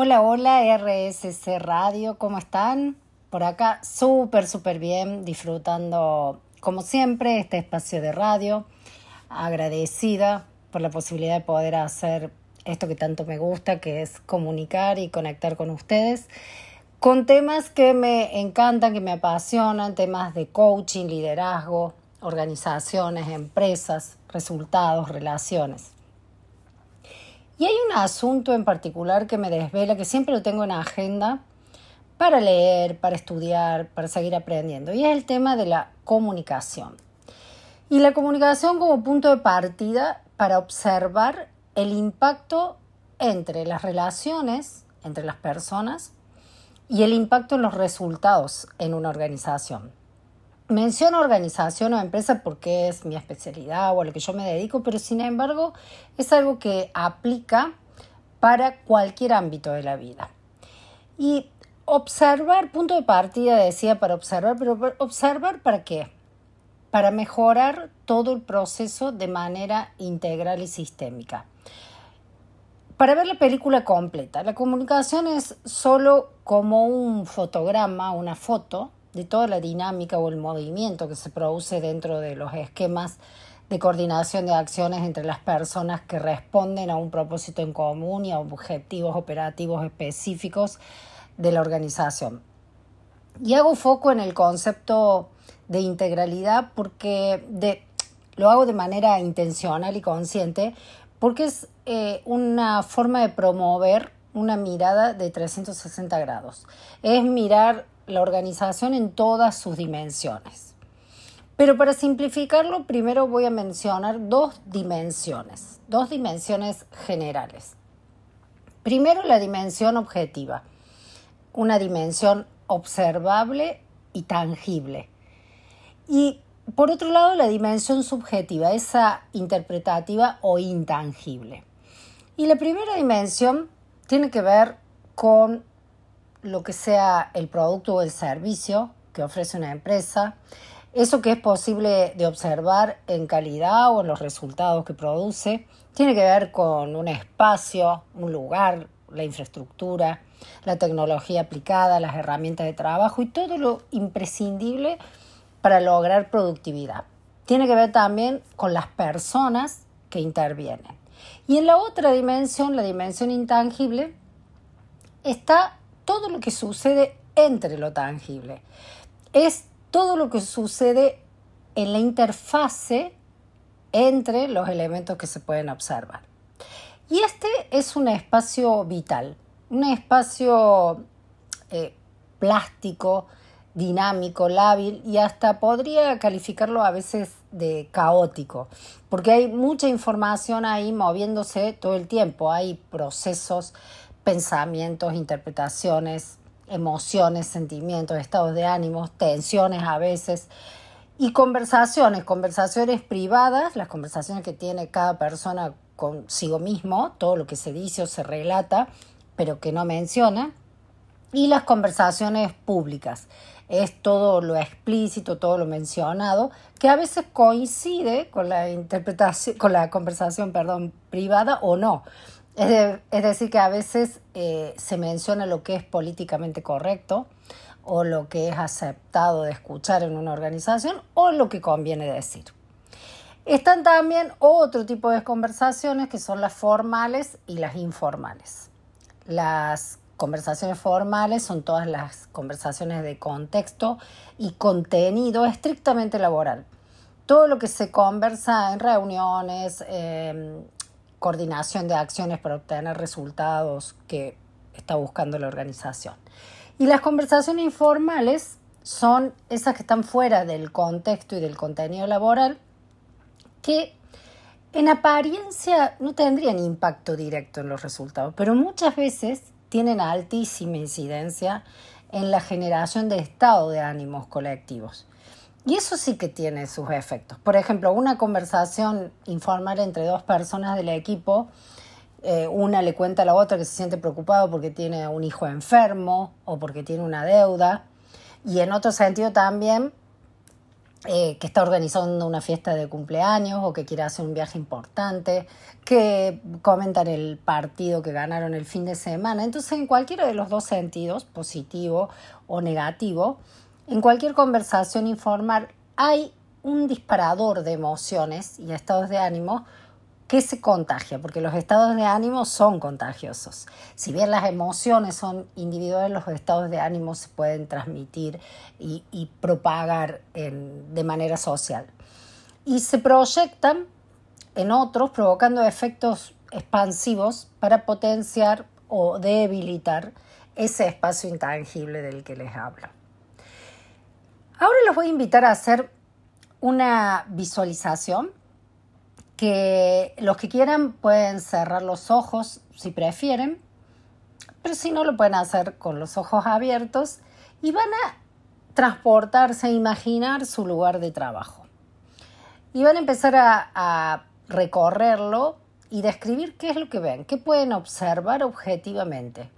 Hola, hola, RSC Radio, ¿cómo están? Por acá súper, súper bien, disfrutando como siempre este espacio de radio, agradecida por la posibilidad de poder hacer esto que tanto me gusta, que es comunicar y conectar con ustedes, con temas que me encantan, que me apasionan, temas de coaching, liderazgo, organizaciones, empresas, resultados, relaciones. Y hay un asunto en particular que me desvela, que siempre lo tengo en agenda para leer, para estudiar, para seguir aprendiendo, y es el tema de la comunicación. Y la comunicación como punto de partida para observar el impacto entre las relaciones, entre las personas, y el impacto en los resultados en una organización. Menciono organización o empresa porque es mi especialidad o a lo que yo me dedico, pero sin embargo es algo que aplica para cualquier ámbito de la vida. Y observar, punto de partida decía para observar, pero observar para qué? Para mejorar todo el proceso de manera integral y sistémica. Para ver la película completa, la comunicación es solo como un fotograma, una foto de toda la dinámica o el movimiento que se produce dentro de los esquemas de coordinación de acciones entre las personas que responden a un propósito en común y a objetivos operativos específicos de la organización. Y hago foco en el concepto de integralidad porque de, lo hago de manera intencional y consciente porque es eh, una forma de promover una mirada de 360 grados. Es mirar la organización en todas sus dimensiones. Pero para simplificarlo, primero voy a mencionar dos dimensiones, dos dimensiones generales. Primero, la dimensión objetiva, una dimensión observable y tangible. Y por otro lado, la dimensión subjetiva, esa interpretativa o intangible. Y la primera dimensión tiene que ver con lo que sea el producto o el servicio que ofrece una empresa, eso que es posible de observar en calidad o en los resultados que produce, tiene que ver con un espacio, un lugar, la infraestructura, la tecnología aplicada, las herramientas de trabajo y todo lo imprescindible para lograr productividad. Tiene que ver también con las personas que intervienen. Y en la otra dimensión, la dimensión intangible, está todo lo que sucede entre lo tangible. Es todo lo que sucede en la interfase entre los elementos que se pueden observar. Y este es un espacio vital, un espacio eh, plástico, dinámico, lábil y hasta podría calificarlo a veces de caótico, porque hay mucha información ahí moviéndose todo el tiempo, hay procesos, pensamientos, interpretaciones, emociones, sentimientos, estados de ánimos, tensiones a veces y conversaciones, conversaciones privadas, las conversaciones que tiene cada persona consigo mismo, todo lo que se dice o se relata, pero que no menciona, y las conversaciones públicas. Es todo lo explícito, todo lo mencionado, que a veces coincide con la interpretación, con la conversación, perdón, privada o no. Es, decir, que a veces eh, se menciona lo que es políticamente correcto o lo que es aceptado de escuchar en una organización o lo que conviene decir. Están también otro tipo de conversaciones que son las formales y las informales. Las conversaciones formales son todas las conversaciones de contexto y contenido estrictamente laboral. Todo lo que se conversa en reuniones, em, coordinación de acciones para obtener resultados que está buscando la organización. Y las conversaciones informales son esas que están fuera del contexto y del contenido laboral que en apariencia no tendrían impacto directo en los resultados, pero muchas veces tienen altísima incidencia en la generación de estado de ánimos colectivos. Y eso sí que tiene sus efectos. Por ejemplo, una conversación informal entre dos personas del equipo, eh, una le cuenta a la otra que se siente preocupado porque tiene un hijo enfermo o porque tiene una deuda. Y en otro sentido también, eh, que está organizando una fiesta de cumpleaños o que quiere hacer un viaje importante, que comentan el partido que ganaron el fin de semana. Entonces, en cualquiera de los dos sentidos, positivo o negativo, en cualquier conversación informal hay un disparador de emociones y estados de ánimo que se contagia, porque los estados de ánimo son contagiosos. Si bien las emociones son individuales, los estados de ánimo se pueden transmitir y, propagar de manera social. Y se proyectan en otros, provocando efectos expansivos para potenciar o debilitar ese espacio intangible del que les hablo. Ahora los voy a invitar a hacer una visualización que los que quieran pueden cerrar los ojos si prefieren, pero si no lo pueden hacer con los ojos abiertos y van a transportarse, a imaginar su lugar de trabajo. Y van a empezar a, a recorrerlo y describir qué es lo que ven, qué pueden observar objetivamente.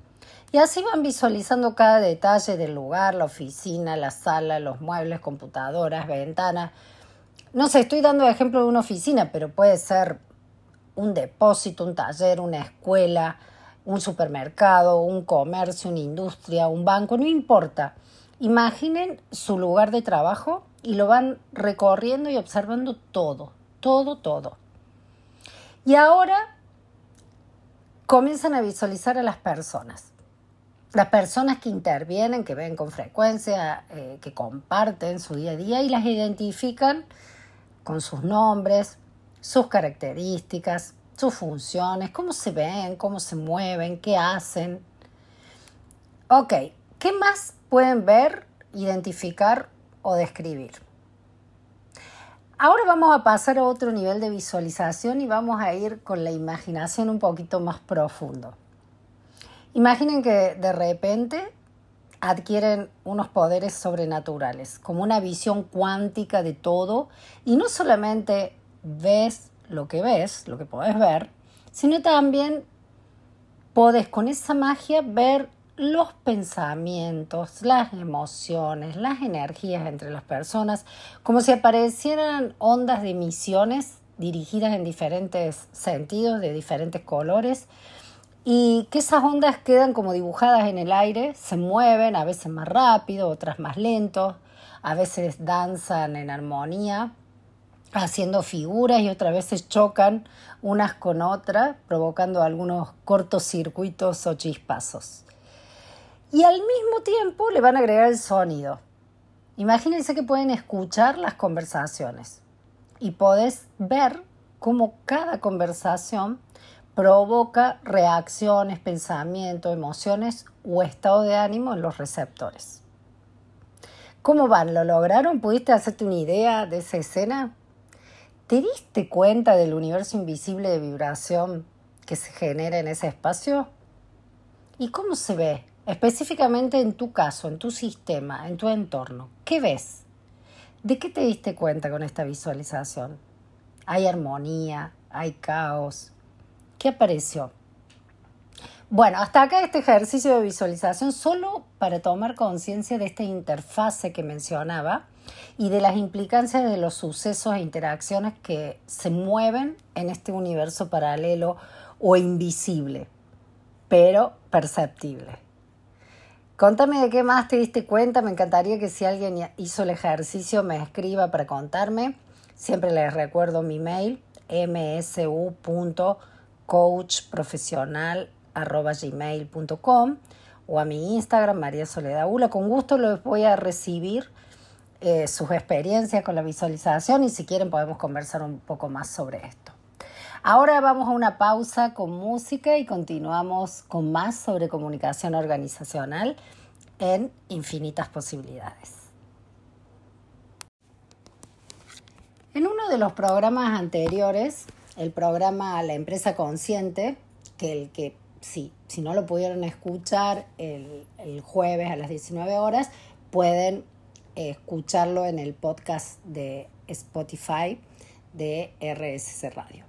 Y así van visualizando cada detalle del lugar, la oficina, la sala, los muebles, computadoras, ventanas, no sé, estoy dando ejemplo de una oficina, pero puede ser un depósito, un taller, una escuela, un supermercado, un comercio, una industria, un banco, no importa. Imaginen su lugar de trabajo y lo van recorriendo y observando todo, todo, todo. Y ahora comienzan a visualizar a las personas. Las personas que intervienen, que ven con frecuencia, eh, que comparten su día a día y las identifican con sus nombres, sus características, sus funciones, cómo se ven, cómo se mueven, qué hacen. Ok, ¿qué más pueden ver, identificar o describir? Ahora vamos a pasar a otro nivel de visualización y vamos a ir con la imaginación un poquito más profundo. Imaginen que de repente adquieren unos poderes sobrenaturales, como una visión cuántica de todo, y no solamente ves lo que ves, lo que podés ver, sino también podés con esa magia ver los pensamientos, las emociones, las energías entre las personas, como si aparecieran ondas de emisiones dirigidas en diferentes sentidos, de diferentes colores, y que esas ondas quedan como dibujadas en el aire, se mueven, a veces más rápido, otras más lento, a veces danzan en armonía, haciendo figuras y otras veces chocan unas con otras, provocando algunos cortocircuitos o chispazos. Y al mismo tiempo le van a agregar el sonido. Imagínense que pueden escuchar las conversaciones y podés ver cómo cada conversación provoca reacciones, pensamientos, emociones o estado de ánimo en los receptores. ¿Cómo van? ¿Lo lograron? ¿Pudiste hacerte una idea de esa escena? ¿Te diste cuenta del universo invisible de vibración que se genera en ese espacio? ¿Y cómo se ve? Específicamente en tu caso, en tu sistema, en tu entorno. ¿Qué ves? ¿De qué te diste cuenta con esta visualización? ¿Hay armonía? ¿Hay caos? ¿Qué apareció? Bueno, hasta acá este ejercicio de visualización solo para tomar conciencia de esta interfase que mencionaba y de las implicancias de los sucesos e interacciones que se mueven en este universo paralelo o invisible, pero perceptible. Contame de qué más te diste cuenta, me encantaría que si alguien hizo el ejercicio me escriba para contarme. Siempre les recuerdo mi mail msu.com coachprofesional.gmail.com o a mi Instagram, María Soledad Ula. Con gusto les voy a recibir eh, sus experiencias con la visualización y si quieren podemos conversar un poco más sobre esto. Ahora vamos a una pausa con música y continuamos con más sobre comunicación organizacional en infinitas posibilidades. En uno de los programas anteriores el programa La Empresa Consciente, que el que sí, si no lo pudieron escuchar el, jueves a las 19 horas, pueden escucharlo en el podcast de Spotify de RSC Radio.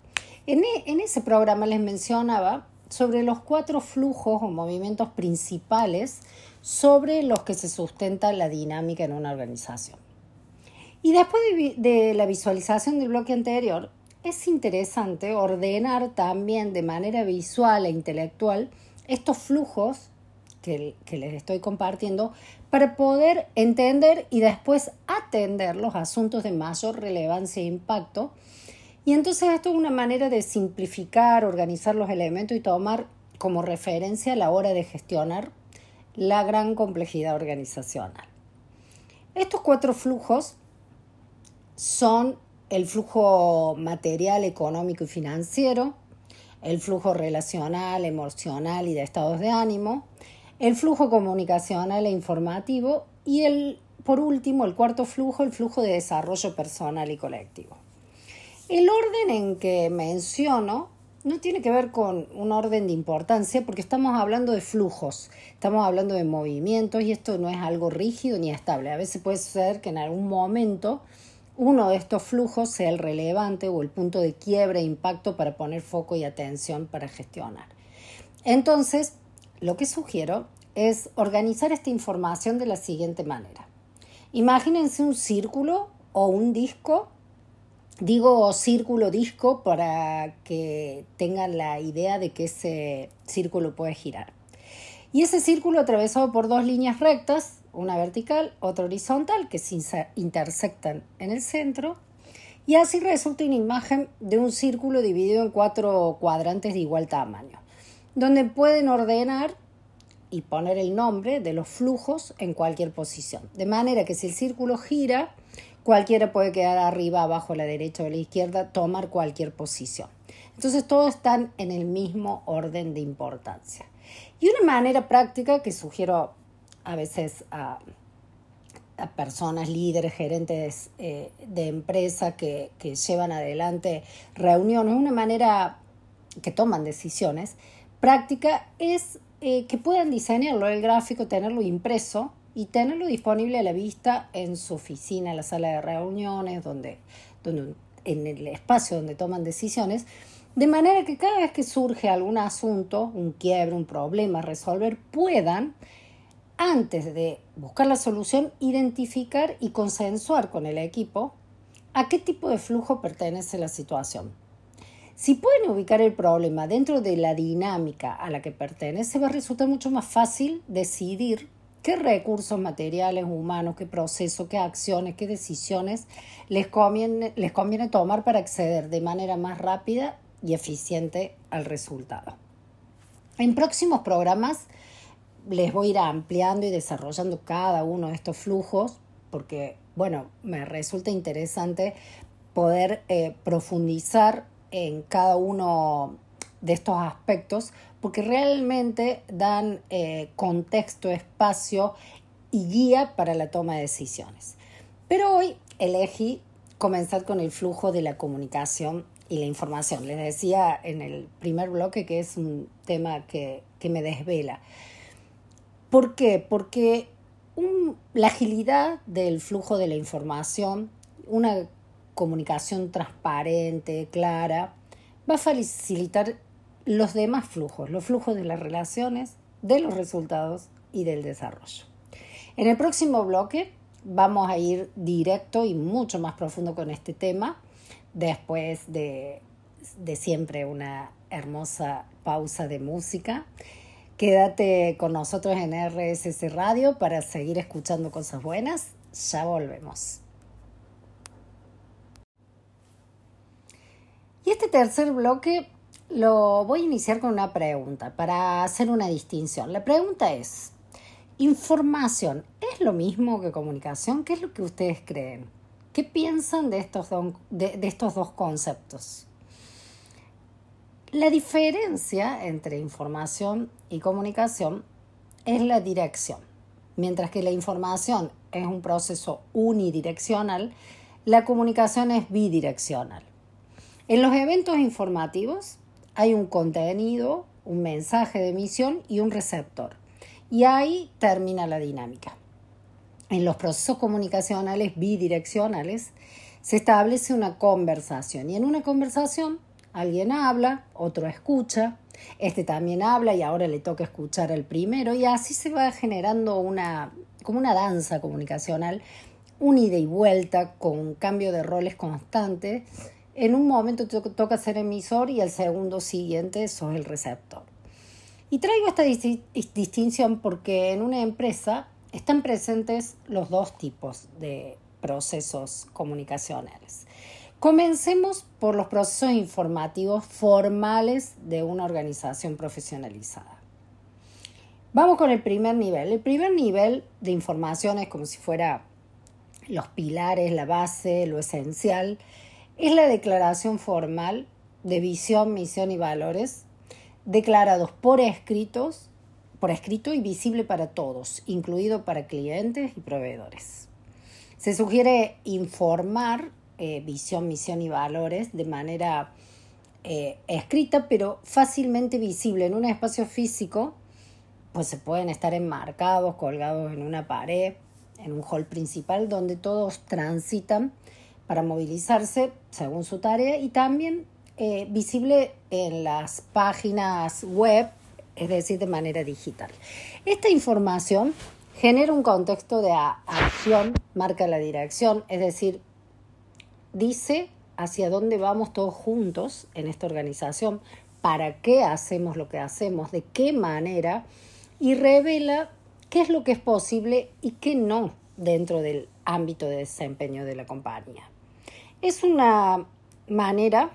En, e, en ese programa les mencionaba sobre los cuatro flujos o movimientos principales sobre los que se sustenta la dinámica en una organización. Y después de, la visualización del bloque anterior, es interesante ordenar también de manera visual e intelectual estos flujos que, que, les estoy compartiendo para poder entender y después atender los asuntos de mayor relevancia e impacto. Y entonces esto es una manera de simplificar, organizar los elementos y tomar como referencia a la hora de gestionar la gran complejidad organizacional. Estos cuatro flujos son el flujo material, económico y financiero, el flujo relacional, emocional y de estados de ánimo, el flujo comunicacional e informativo y el, por último, el cuarto flujo, el flujo de desarrollo personal y colectivo. El orden en que menciono no tiene que ver con un orden de importancia porque estamos hablando de flujos, estamos hablando de movimientos y esto no es algo rígido ni estable. A veces puede suceder que en algún momento uno de estos flujos sea el relevante o el punto de quiebre e impacto para poner foco y atención para gestionar. Entonces, lo que sugiero es organizar esta información de la siguiente manera. Imagínense un círculo o un disco. Digo círculo disco para que tengan la idea de que ese círculo puede girar. Y ese círculo atravesado por dos líneas rectas una vertical, otra horizontal, que se intersectan en el centro, y así resulta una imagen de un círculo dividido en cuatro cuadrantes de igual tamaño, donde pueden ordenar y poner el nombre de los flujos en cualquier posición. De manera que si el círculo gira, cualquiera puede quedar arriba, abajo, a la derecha o a la izquierda, tomar cualquier posición. Entonces todos están en el mismo orden de importancia. Y una manera práctica que sugiero a veces a, personas, líderes, gerentes eh, de empresa que, llevan adelante reuniones, una manera que toman decisiones, práctica es eh, que puedan diseñarlo, el gráfico, tenerlo impreso y tenerlo disponible a la vista en su oficina, en la sala de reuniones, donde, donde, en el espacio donde toman decisiones, de manera que cada vez que surge algún asunto, un quiebre, un problema a resolver, puedan antes de buscar la solución, identificar y consensuar con el equipo a qué tipo de flujo pertenece la situación. Si pueden ubicar el problema dentro de la dinámica a la que pertenece, va a resultar mucho más fácil decidir qué recursos materiales, humanos, qué procesos, qué acciones, qué decisiones les conviene, les conviene tomar para acceder de manera más rápida y eficiente al resultado. En próximos programas les voy a ir ampliando y desarrollando cada uno de estos flujos porque, bueno, me resulta interesante poder eh, profundizar en cada uno de estos aspectos porque realmente dan eh, contexto, espacio y guía para la toma de decisiones. Pero hoy elegí comenzar con el flujo de la comunicación y la información. Les decía en el primer bloque que es un tema que, que me desvela. ¿Por qué? Porque la agilidad del flujo de la información, una comunicación transparente, clara, va a facilitar los demás flujos, los flujos de las relaciones, de los resultados y del desarrollo. En el próximo bloque vamos a ir directo y mucho más profundo con este tema, después de, de siempre una hermosa pausa de música. Quédate con nosotros en RSS Radio para seguir escuchando cosas buenas. Ya volvemos. Y este tercer bloque lo voy a iniciar con una pregunta para hacer una distinción. La pregunta es, ¿información es lo mismo que comunicación? ¿Qué es lo que ustedes creen? ¿Qué piensan de estos, de estos dos conceptos? La diferencia entre información y comunicación es la dirección. Mientras que la información es un proceso unidireccional, la comunicación es bidireccional. En los eventos informativos hay un contenido, un mensaje de emisión y un receptor. Y ahí termina la dinámica. En los procesos comunicacionales bidireccionales se establece una conversación y en una conversación Alguien habla, otro escucha, este también habla y ahora le toca escuchar al primero y así se va generando una, como una danza comunicacional un ida y vuelta con cambio de roles constante. En un momento toca ser emisor y el segundo siguiente sos el receptor. Y traigo esta distinción porque en una empresa están presentes los dos tipos de procesos comunicacionales. Comencemos por los procesos informativos formales de una organización profesionalizada. Vamos con el primer nivel. El primer nivel de información es como si fuera los pilares, la base, lo esencial. Es la declaración formal de visión, misión y valores declarados por escritos, por escrito y visible para todos, incluido para clientes y proveedores. Se sugiere informar eh, visión, misión y valores de manera eh, escrita, pero fácilmente visible en un espacio físico pues se pueden estar enmarcados, colgados en una pared, en un hall principal donde todos transitan para movilizarse según su tarea y también eh, visible en las páginas web, es decir, de manera digital. Esta información genera un contexto de acción, marca la dirección, es decir, dice hacia dónde vamos todos juntos en esta organización, para qué hacemos lo que hacemos, de qué manera y revela qué es lo que es posible y qué no dentro del ámbito de desempeño de la compañía. Es una manera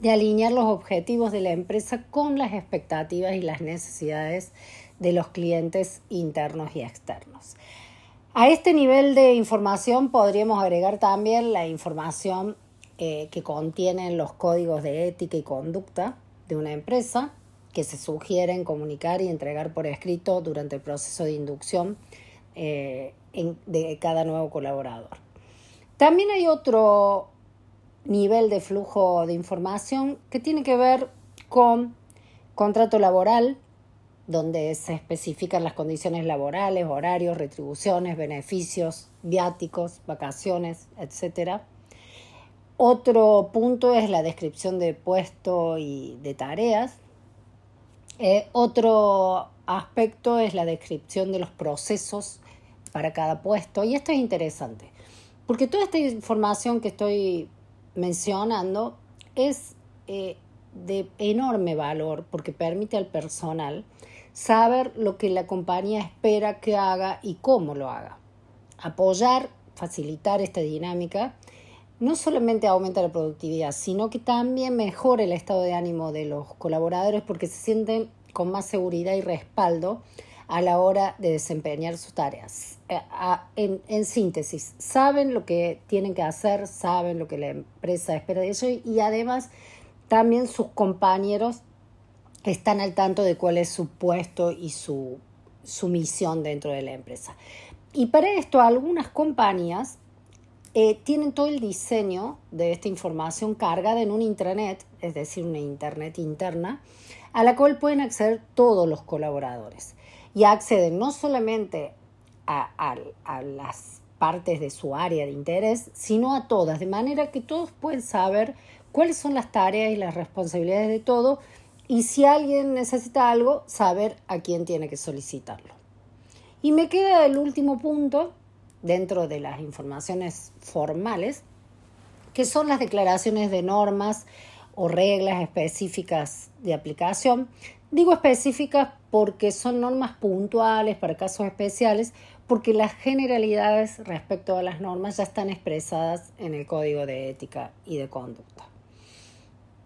de alinear los objetivos de la empresa con las expectativas y las necesidades de los clientes internos y externos. A este nivel de información podríamos agregar también la información eh, que contienen los códigos de ética y conducta de una empresa, que se sugieren comunicar y entregar por escrito durante el proceso de inducción eh, de cada nuevo colaborador. También hay otro nivel de flujo de información que tiene que ver con contrato laboral, donde se especifican las condiciones laborales, horarios, retribuciones, beneficios, viáticos, vacaciones, etc. Otro punto es la descripción de puesto y de tareas, eh, otro aspecto es la descripción de los procesos para cada puesto y esto es interesante porque toda esta información que estoy mencionando es eh, de enorme valor porque permite al personal saber lo que la compañía espera que haga y cómo lo haga. Apoyar, facilitar esta dinámica no solamente aumenta la productividad, sino que también mejora el estado de ánimo de los colaboradores porque se sienten con más seguridad y respaldo a la hora de desempeñar sus tareas. Eh, en, síntesis, saben lo que tienen que hacer, saben lo que la empresa espera de ellos y además también sus compañeros están al tanto de cuál es su puesto y su, su misión dentro de la empresa. Y para esto algunas compañías eh, tienen todo el diseño de esta información cargada en un intranet, es decir, una internet interna, a la cual pueden acceder todos los colaboradores. Y acceden no solamente a, a las partes de su área de interés, sino a todas, de manera que todos pueden saber cuáles son las tareas y las responsabilidades de todo y si alguien necesita algo, saber a quién tiene que solicitarlo. Y me queda el último punto, dentro de las informaciones formales, que son las declaraciones de normas o reglas específicas de aplicación. Digo específicas porque son normas puntuales para casos especiales, porque las generalidades respecto a las normas ya están expresadas en el Código de Ética y de Conducta.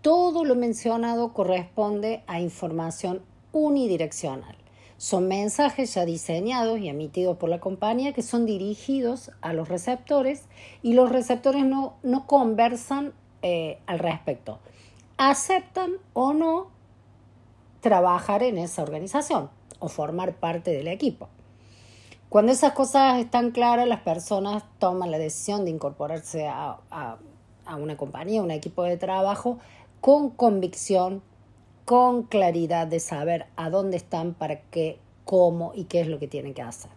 Todo lo mencionado corresponde a información unidireccional. Son mensajes ya diseñados y emitidos por la compañía que son dirigidos a los receptores y los receptores no, no conversan eh, al respecto. Aceptan o no trabajar en esa organización o formar parte del equipo. Cuando esas cosas están claras, las personas toman la decisión de incorporarse a, a una compañía, a un equipo de trabajo, con convicción, con claridad de saber a dónde están, para qué, cómo y qué es lo que tienen que hacer.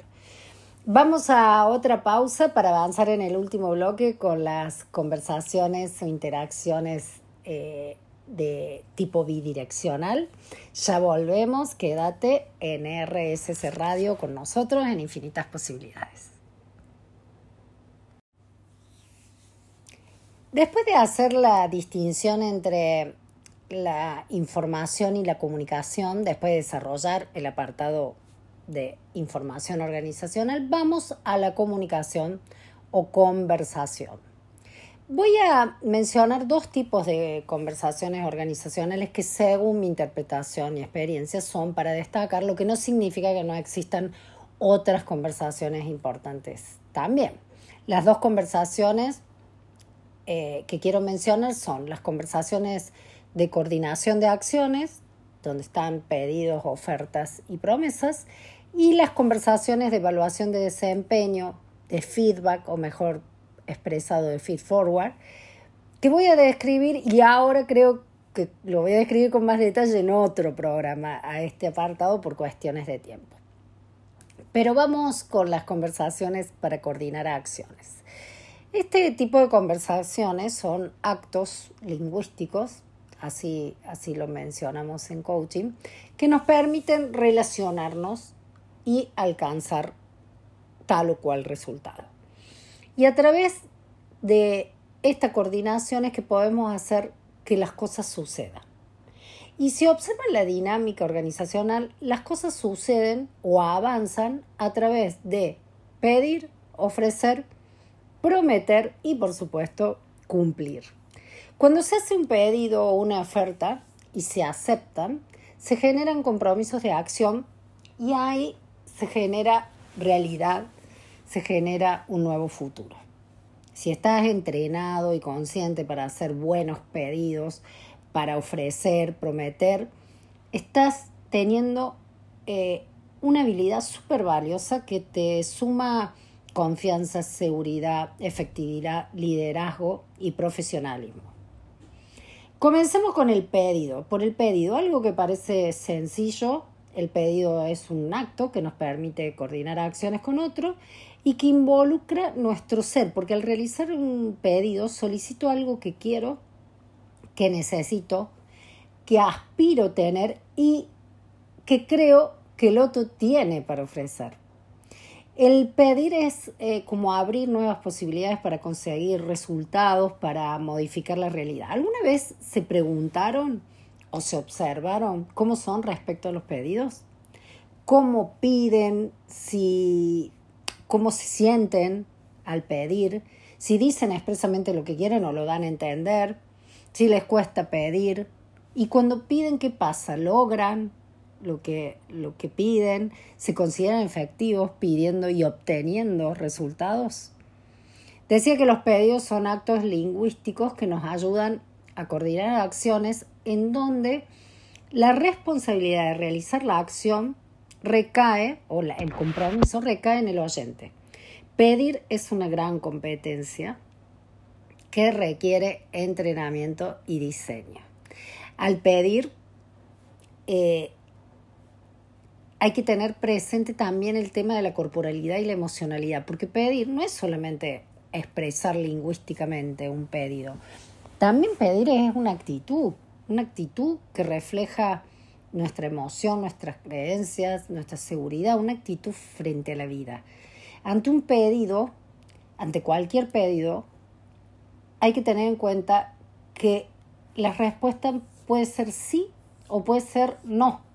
Vamos a otra pausa para avanzar en el último bloque con las conversaciones o interacciones eh, de tipo bidireccional. Ya volvemos, quédate en RSS Radio con nosotros en Infinitas Posibilidades. Después de hacer la distinción entre la información y la comunicación, después de desarrollar el apartado de información organizacional, vamos a la comunicación o conversación. Voy a mencionar dos tipos de conversaciones organizacionales que según mi interpretación y experiencia son para destacar, lo que no significa que no existan otras conversaciones importantes también. Las dos conversaciones eh, que quiero mencionar son las conversaciones de coordinación de acciones, donde están pedidos, ofertas y promesas, y las conversaciones de evaluación de desempeño, de feedback, o mejor expresado de feed forward, que voy a describir y ahora creo que lo voy a describir con más detalle en otro programa a este apartado por cuestiones de tiempo. Pero vamos con las conversaciones para coordinar acciones. Este tipo de conversaciones son actos lingüísticos así, así lo mencionamos en coaching, que nos permiten relacionarnos y alcanzar tal o cual resultado. Y a través de esta coordinación es que podemos hacer que las cosas sucedan. Y si observan la dinámica organizacional, las cosas suceden o avanzan a través de pedir, ofrecer, prometer y por supuesto cumplir. Cuando se hace un pedido o una oferta y se aceptan, se generan compromisos de acción y ahí se genera realidad, se genera un nuevo futuro. Si estás entrenado y consciente para hacer buenos pedidos, para ofrecer, prometer, estás teniendo eh, una habilidad súper valiosa que te suma confianza, seguridad, efectividad, liderazgo y profesionalismo. Comencemos con el pedido. Por el pedido, algo que parece sencillo, el pedido es un acto que nos permite coordinar acciones con otro y que involucra nuestro ser, porque al realizar un pedido solicito algo que quiero, que necesito, que aspiro tener y que creo que el otro tiene para ofrecer. El pedir es eh, como abrir nuevas posibilidades para conseguir resultados, para modificar la realidad. ¿Alguna vez se preguntaron o se observaron cómo son respecto a los pedidos? ¿Cómo piden? Si, ¿Cómo se sienten al pedir? Si dicen expresamente lo que quieren o lo dan a entender. Si les cuesta pedir. Y cuando piden, ¿qué pasa? ¿Logran? Lo que, lo que piden, se consideran efectivos pidiendo y obteniendo resultados. Decía que los pedidos son actos lingüísticos que nos ayudan a coordinar acciones en donde la responsabilidad de realizar la acción recae, o el compromiso recae en el oyente. Pedir es una gran competencia que requiere entrenamiento y diseño. Al pedir, eh, hay que tener presente también el tema de la corporalidad y la emocionalidad, porque pedir no es solamente expresar lingüísticamente un pedido, también pedir es una actitud, una actitud que refleja nuestra emoción, nuestras creencias, nuestra seguridad, una actitud frente a la vida. Ante un pedido, ante cualquier pedido, hay que tener en cuenta que la respuesta puede ser sí o puede ser no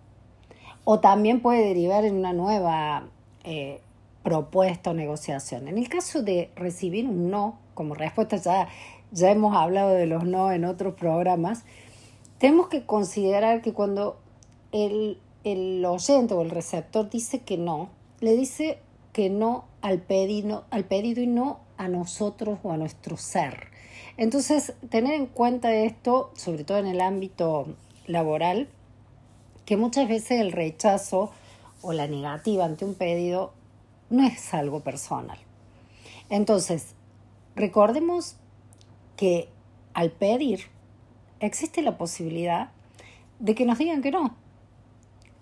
o también puede derivar en una nueva eh, propuesta o negociación. En el caso de recibir un no como respuesta, ya, ya hemos hablado de los no en otros programas, tenemos que considerar que cuando el, el oyente o el receptor dice que no, le dice que no al pedido, al pedido y no a nosotros o a nuestro ser. Entonces, tener en cuenta esto, sobre todo en el ámbito laboral, que muchas veces el rechazo o la negativa ante un pedido no es algo personal. Entonces, recordemos que al pedir existe la posibilidad de que nos digan que no.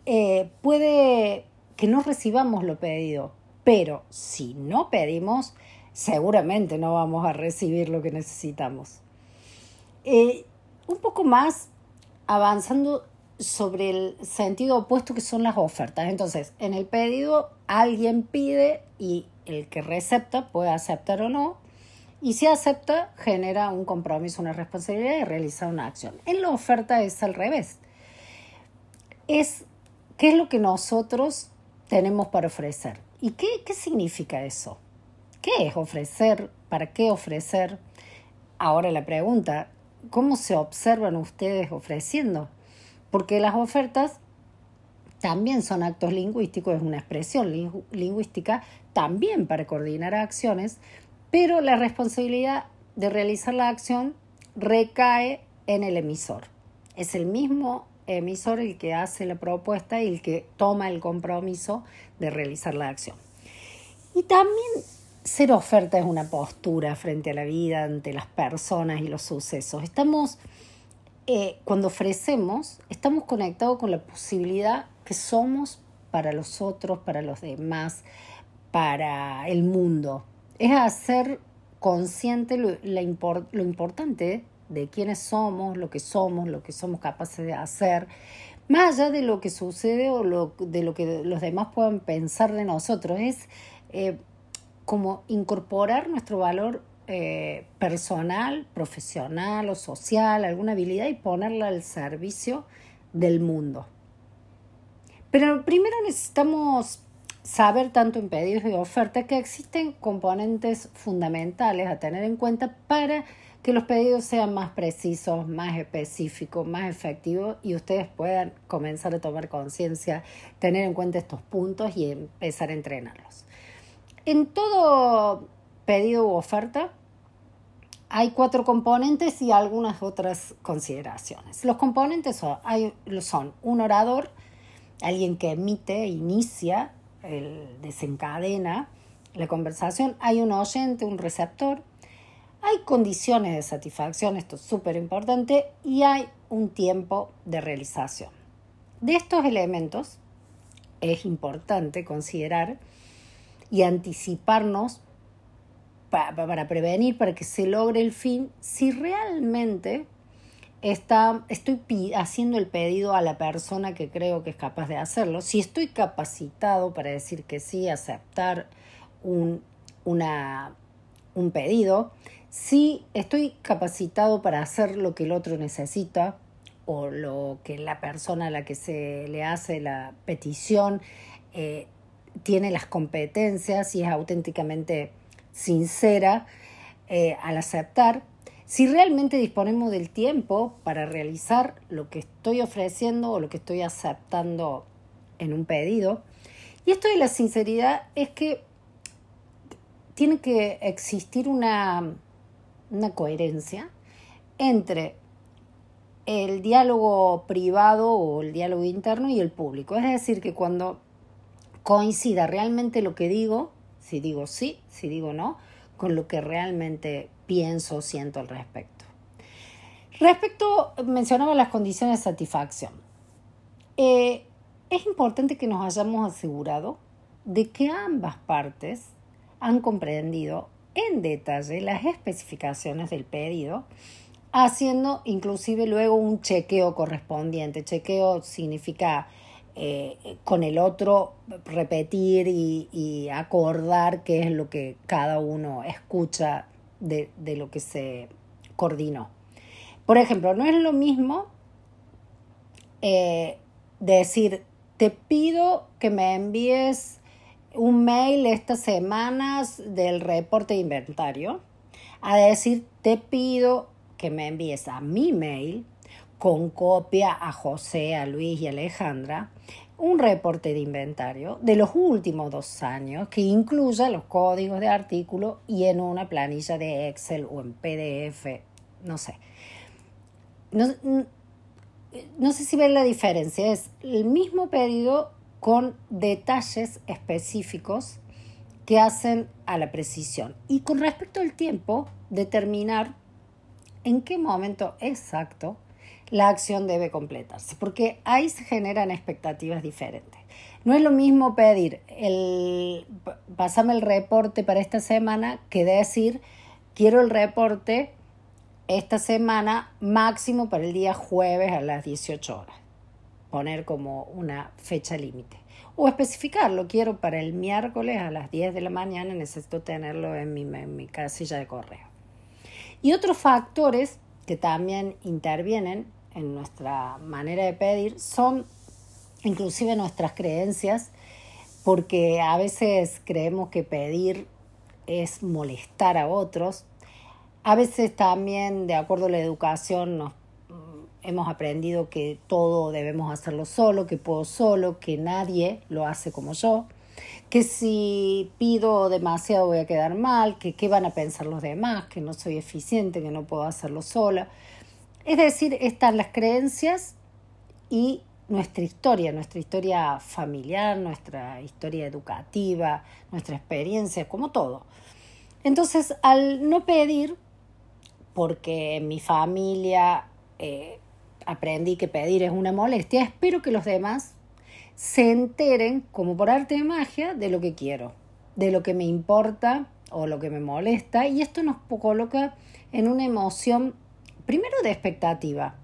Eh, puede que no recibamos lo pedido, pero si no pedimos, seguramente no vamos a recibir lo que necesitamos. Eh, un poco más avanzando sobre el sentido opuesto que son las ofertas. Entonces, en el pedido alguien pide y el que recepta puede aceptar o no. Y si acepta, genera un compromiso, una responsabilidad de realizar una acción. En la oferta es al revés. Es qué es lo que nosotros tenemos para ofrecer. ¿Y qué, qué significa eso? ¿Qué es ofrecer? ¿Para qué ofrecer? Ahora la pregunta, ¿cómo se observan ustedes ofreciendo? Porque las ofertas también son actos lingüísticos, es una expresión lingüística también para coordinar acciones, pero la responsabilidad de realizar la acción recae en el emisor. Es el mismo emisor el que hace la propuesta y el que toma el compromiso de realizar la acción. Y también ser oferta es una postura frente a la vida, ante las personas y los sucesos. Estamos, eh, cuando ofrecemos, estamos conectados con la posibilidad que somos para los otros, para los demás, para el mundo. Es hacer consciente lo, lo importante de quiénes somos, lo que somos, lo que somos capaces de hacer, más allá de lo que sucede o lo, de lo que los demás puedan pensar de nosotros. Es eh, como incorporar nuestro valor eh, personal, profesional o social, alguna habilidad y ponerla al servicio del mundo. Pero primero necesitamos saber tanto en pedidos y ofertas que existen componentes fundamentales a tener en cuenta para que los pedidos sean más precisos, más específicos, más efectivos y ustedes puedan comenzar a tomar conciencia, tener en cuenta estos puntos y empezar a entrenarlos. En todo pedido u oferta hay cuatro componentes y algunas otras consideraciones. Los componentes son, son un orador, alguien que emite, inicia, el, desencadena la conversación, hay un oyente, un receptor, hay condiciones de satisfacción, esto es súper importante, y hay un tiempo de realización. De estos elementos es importante considerar y anticiparnos para, prevenir, para que se logre el fin, si realmente está, estoy haciendo el pedido a la persona que creo que es capaz de hacerlo, si estoy capacitado para decir que sí, aceptar un, una, un pedido, si estoy capacitado para hacer lo que el otro necesita o lo que la persona a la que se le hace la petición eh, tiene las competencias y es auténticamente sincera eh, al aceptar, si realmente disponemos del tiempo para realizar lo que estoy ofreciendo o lo que estoy aceptando en un pedido. Y esto de la sinceridad es que tiene que existir una, una coherencia entre el diálogo privado o el diálogo interno y el público. Es decir, que cuando coincida realmente lo que digo, si digo sí, si digo no, con lo que realmente pienso, siento al respecto. Respecto, mencionaba las condiciones de satisfacción. Eh, es importante que nos hayamos asegurado de que ambas partes han comprendido en detalle las especificaciones del pedido, haciendo inclusive luego un chequeo correspondiente. Chequeo significa eh, con el otro repetir y, acordar qué es lo que cada uno escucha de, lo que se coordinó. Por ejemplo, no es lo mismo eh, decir, te pido que me envíes un mail estas semanas del reporte de inventario, a decir, te pido que me envíes a mi mail con copia a José, a Luis y a Alejandra un reporte de inventario de los últimos dos años que incluya los códigos de artículo y en una planilla de Excel o en PDF, no sé. No, no sé si ven la diferencia, es el mismo pedido con detalles específicos que hacen a la precisión. Y con respecto al tiempo, determinar en qué momento exacto la acción debe completarse, porque ahí se generan expectativas diferentes. No es lo mismo pedir el pasame el reporte para esta semana que decir quiero el reporte esta semana máximo para el día jueves a las 18 horas. Poner como una fecha límite. O especificarlo, quiero para el miércoles a las 10 de la mañana, necesito tenerlo en mi, en mi casilla de correo. Y otros factores que también intervienen en nuestra manera de pedir son inclusive nuestras creencias, porque a veces creemos que pedir es molestar a otros. A veces también, de acuerdo a la educación, nos, mm, hemos aprendido que todo debemos hacerlo solo, que puedo solo, que nadie lo hace como yo, que si pido demasiado voy a quedar mal, que qué van a pensar los demás, que no soy eficiente, que no puedo hacerlo sola. Es decir, están las creencias y nuestra historia, nuestra historia familiar, nuestra historia educativa, nuestra experiencia, como todo. Entonces, al no pedir, porque en mi familia eh, aprendí que pedir es una molestia, espero que los demás se enteren, como por arte de magia, de lo que quiero, de lo que me importa o lo que me molesta, y esto nos coloca en una emoción primero de expectativa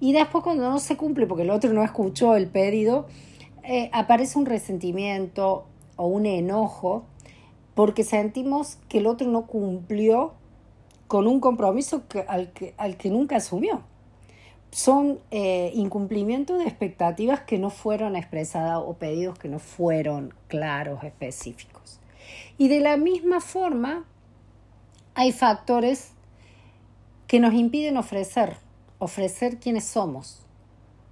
y después cuando no se cumple porque el otro no escuchó el pedido, eh, aparece un resentimiento o un enojo porque sentimos que el otro no cumplió con un compromiso que, al que nunca asumió. Son eh, incumplimientos de expectativas que no fueron expresadas o pedidos que no fueron claros, específicos. Y de la misma forma, hay factores que nos impiden ofrecer, ofrecer quienes somos.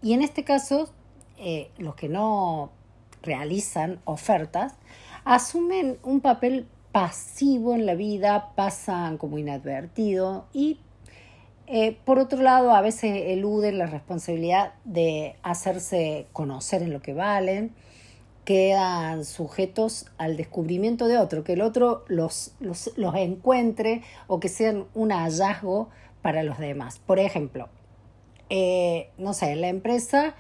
Y en este caso, eh, los que no realizan ofertas asumen un papel pasivo en la vida, pasan como inadvertido y eh, por otro lado a veces eluden la responsabilidad de hacerse conocer en lo que valen, quedan sujetos al descubrimiento de otro, que el otro los, los, los encuentre o que sean un hallazgo para los demás. Por ejemplo, eh, no sé, en la empresa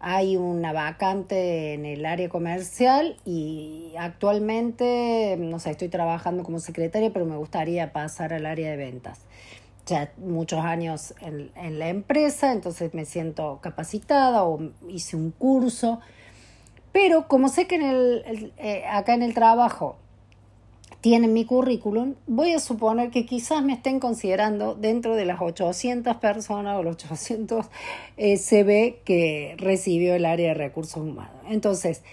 hay una vacante en el área comercial y actualmente, no sé, estoy trabajando como secretaria, pero me gustaría pasar al área de ventas. Ya muchos años en, la empresa, entonces me siento capacitada o hice un curso. Pero como sé que en el, eh, acá en el trabajo tienen mi currículum, voy a suponer que quizás me estén considerando dentro de las 800 personas o los 800 eh, CV que recibió el área de recursos humanos. Entonces,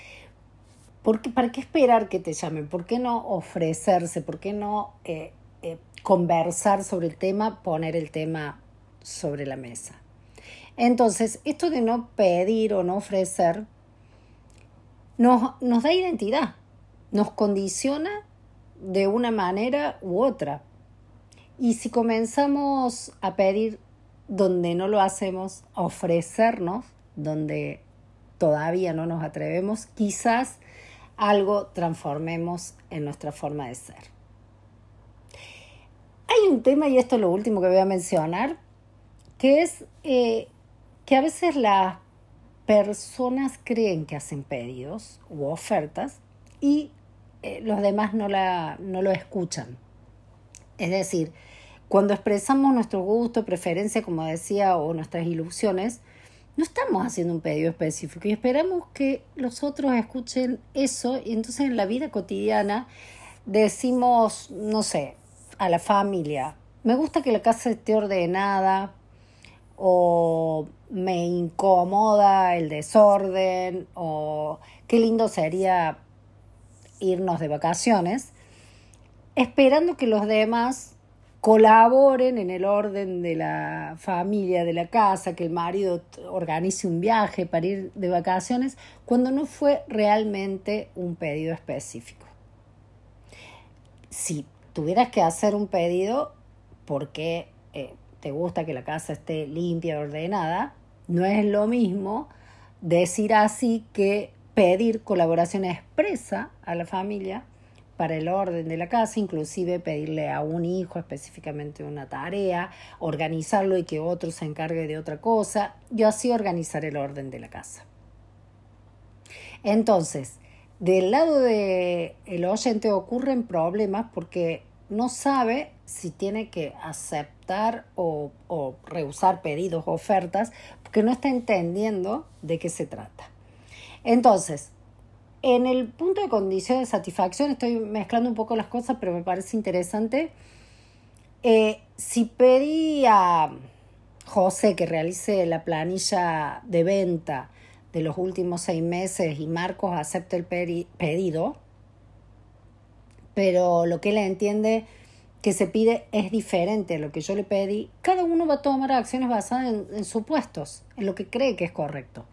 ¿por ¿para qué esperar que te llamen? ¿Por qué no ofrecerse? ¿Por qué no eh, eh, conversar sobre el tema, poner el tema sobre la mesa? Entonces, esto de no pedir o no ofrecer nos, nos da identidad, nos condiciona de una manera u otra. Y si comenzamos a pedir donde no lo hacemos, a ofrecernos donde todavía no nos atrevemos, quizás algo transformemos en nuestra forma de ser. Hay un tema, y esto es lo último que voy a mencionar, que es eh, que a veces las personas creen que hacen pedidos u ofertas y eh, los demás no, la, no lo escuchan. Es decir, cuando expresamos nuestro gusto, preferencia, como decía, o nuestras ilusiones, no estamos haciendo un pedido específico y esperamos que los otros escuchen eso y entonces en la vida cotidiana decimos, no sé, a la familia, me gusta que la casa esté ordenada o me incomoda el desorden o qué lindo sería irnos de vacaciones, esperando que los demás colaboren en el orden de la familia, de la casa, que el marido organice un viaje para ir de vacaciones, cuando no fue realmente un pedido específico. Si tuvieras que hacer un pedido porque eh, te gusta que la casa esté limpia, ordenada, no es lo mismo decir así que pedir colaboración expresa a la familia para el orden de la casa, inclusive pedirle a un hijo específicamente una tarea, organizarlo y que otro se encargue de otra cosa, y así organizar el orden de la casa. Entonces, del lado del el oyente ocurren problemas porque no sabe si tiene que aceptar o, o rehusar pedidos o ofertas porque no está entendiendo de qué se trata. Entonces, en el punto de condición de satisfacción, estoy mezclando un poco las cosas, pero me parece interesante. Eh, si pedí a José que realice la planilla de venta de los últimos seis meses y Marcos acepta el pedido, pero lo que él entiende que se pide es diferente a lo que yo le pedí, cada uno va a tomar acciones basadas en, en supuestos, en lo que cree que es correcto.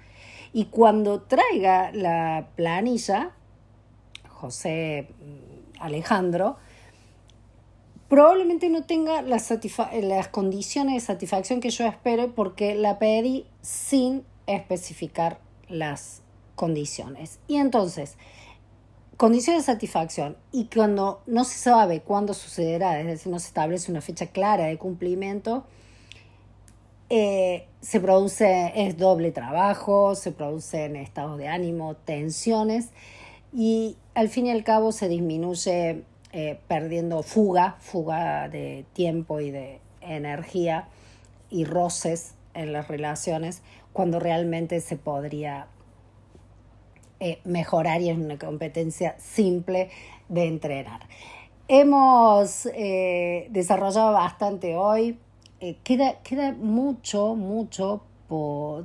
Y cuando traiga la planilla, José mm, Alejandro, probablemente no tenga las, las condiciones de satisfacción que yo espero porque la pedí sin especificar las condiciones. Y entonces, condiciones de satisfacción y cuando no se sabe cuándo sucederá, es decir, no se establece una fecha clara de cumplimiento, eh, se produce, es doble trabajo, se producen estados de ánimo, tensiones y al fin y al cabo se disminuye eh, perdiendo fuga, fuga de tiempo y de energía y roces en las relaciones cuando realmente se podría eh, mejorar y es una competencia simple de entrenar. Hemos eh, desarrollado bastante hoy, queda, queda mucho, mucho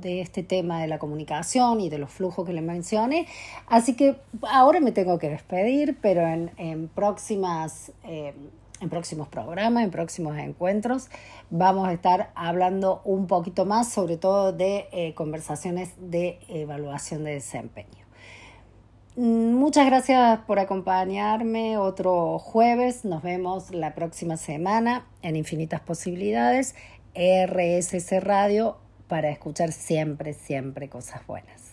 de este tema de la comunicación y de los flujos que les mencioné. Así que ahora me tengo que despedir, pero en, próximas, eh, en próximos programas, en próximos encuentros, vamos a estar hablando un poquito más, sobre todo de eh, conversaciones de evaluación de desempeño. Muchas gracias por acompañarme otro jueves. Nos vemos la próxima semana en Infinitas Posibilidades. RSC Radio para escuchar siempre, siempre cosas buenas.